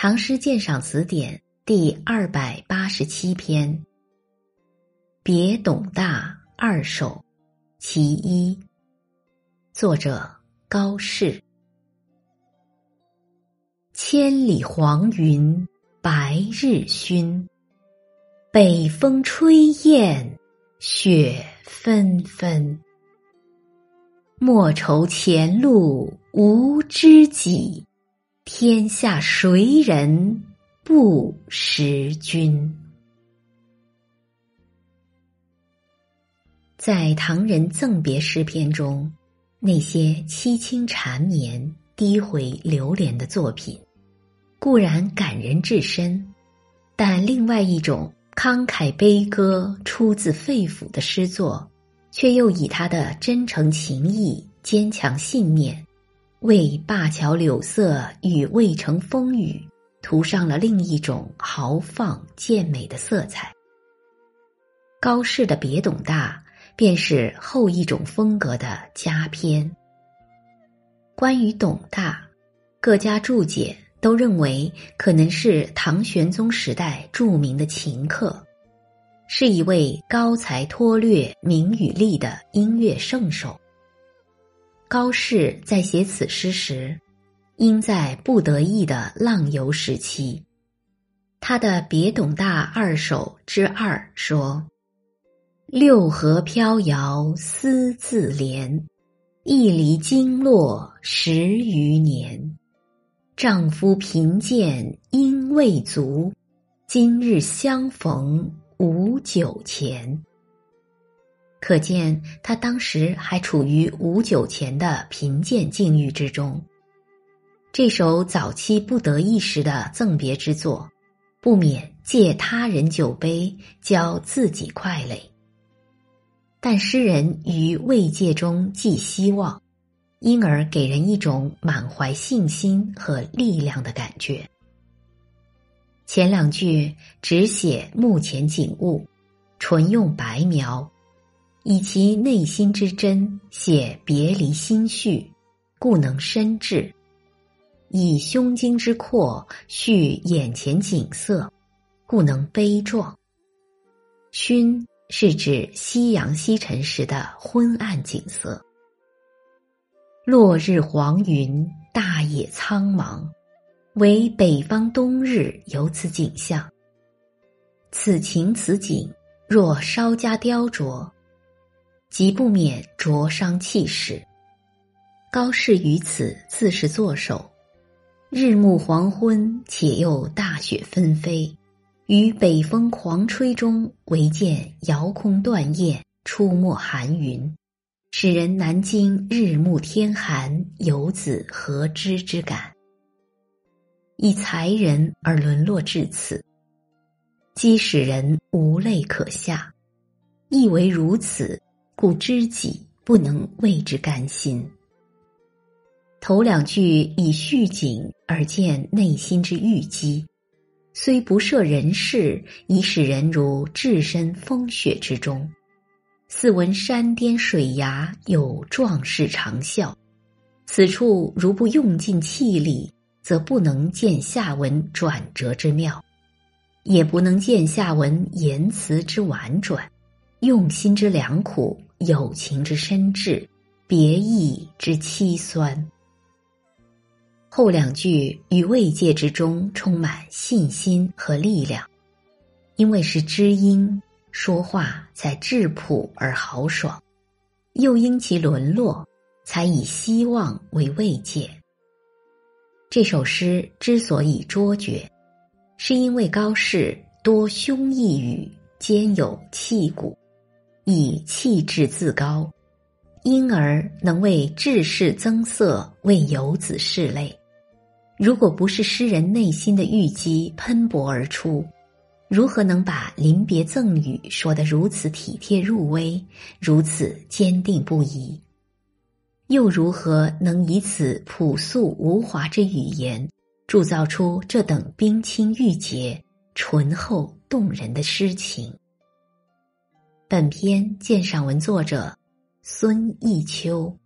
唐诗鉴赏词典》第二百八十七篇《别董大二首·其一》，作者高适。千里黄云白日曛，北风吹雁雪纷纷。莫愁前路无知己。天下谁人不识君？在唐人赠别诗篇中，那些凄清缠绵、低回流连的作品，固然感人至深，但另外一种慷慨悲歌、出自肺腑的诗作，却又以他的真诚情谊、坚强信念。为灞桥柳色与渭城风雨涂上了另一种豪放健美的色彩。高适的《别董大》便是后一种风格的佳篇。关于董大，各家注解都认为可能是唐玄宗时代著名的琴客，是一位高才脱略、名与利的音乐圣手。高适在写此诗时，应在不得意的浪游时期。他的《别董大二首》之二说：“六合飘摇思自怜，一离经络十余年。丈夫贫贱因未足，今日相逢无酒钱。”可见他当时还处于无酒钱的贫贱境遇之中。这首早期不得意时的赠别之作，不免借他人酒杯，浇自己快累。但诗人于慰藉中寄希望，因而给人一种满怀信心和力量的感觉。前两句只写目前景物，纯用白描。以其内心之真写别离心绪，故能深挚；以胸襟之阔叙眼前景色，故能悲壮。熏是指夕阳西沉时的昏暗景色。落日黄云，大野苍茫，为北方冬日有此景象。此情此景，若稍加雕琢。即不免灼伤气势。高适于此自是作首，日暮黄昏，且又大雪纷飞，于北风狂吹中，唯见遥空断雁，出没寒云，使人难经日暮天寒，游子何知之感。以才人而沦落至此，即使人无泪可下，亦为如此。故知己不能为之甘心。头两句以续景而见内心之郁积，虽不涉人事，已使人如置身风雪之中，似闻山巅水崖有壮士长啸。此处如不用尽气力，则不能见下文转折之妙，也不能见下文言辞之婉转，用心之良苦。友情之深挚，别意之凄酸。后两句与慰藉之中充满信心和力量，因为是知音，说话才质朴而豪爽；又因其沦落，才以希望为慰藉。这首诗之所以卓绝，是因为高适多胸臆语，兼有气骨。以气质自高，因而能为志士增色，为游子拭泪。如果不是诗人内心的郁积喷薄而出，如何能把临别赠语说得如此体贴入微，如此坚定不移？又如何能以此朴素无华之语言，铸造出这等冰清玉洁、醇厚动人的诗情？本篇鉴赏文作者孙逸秋。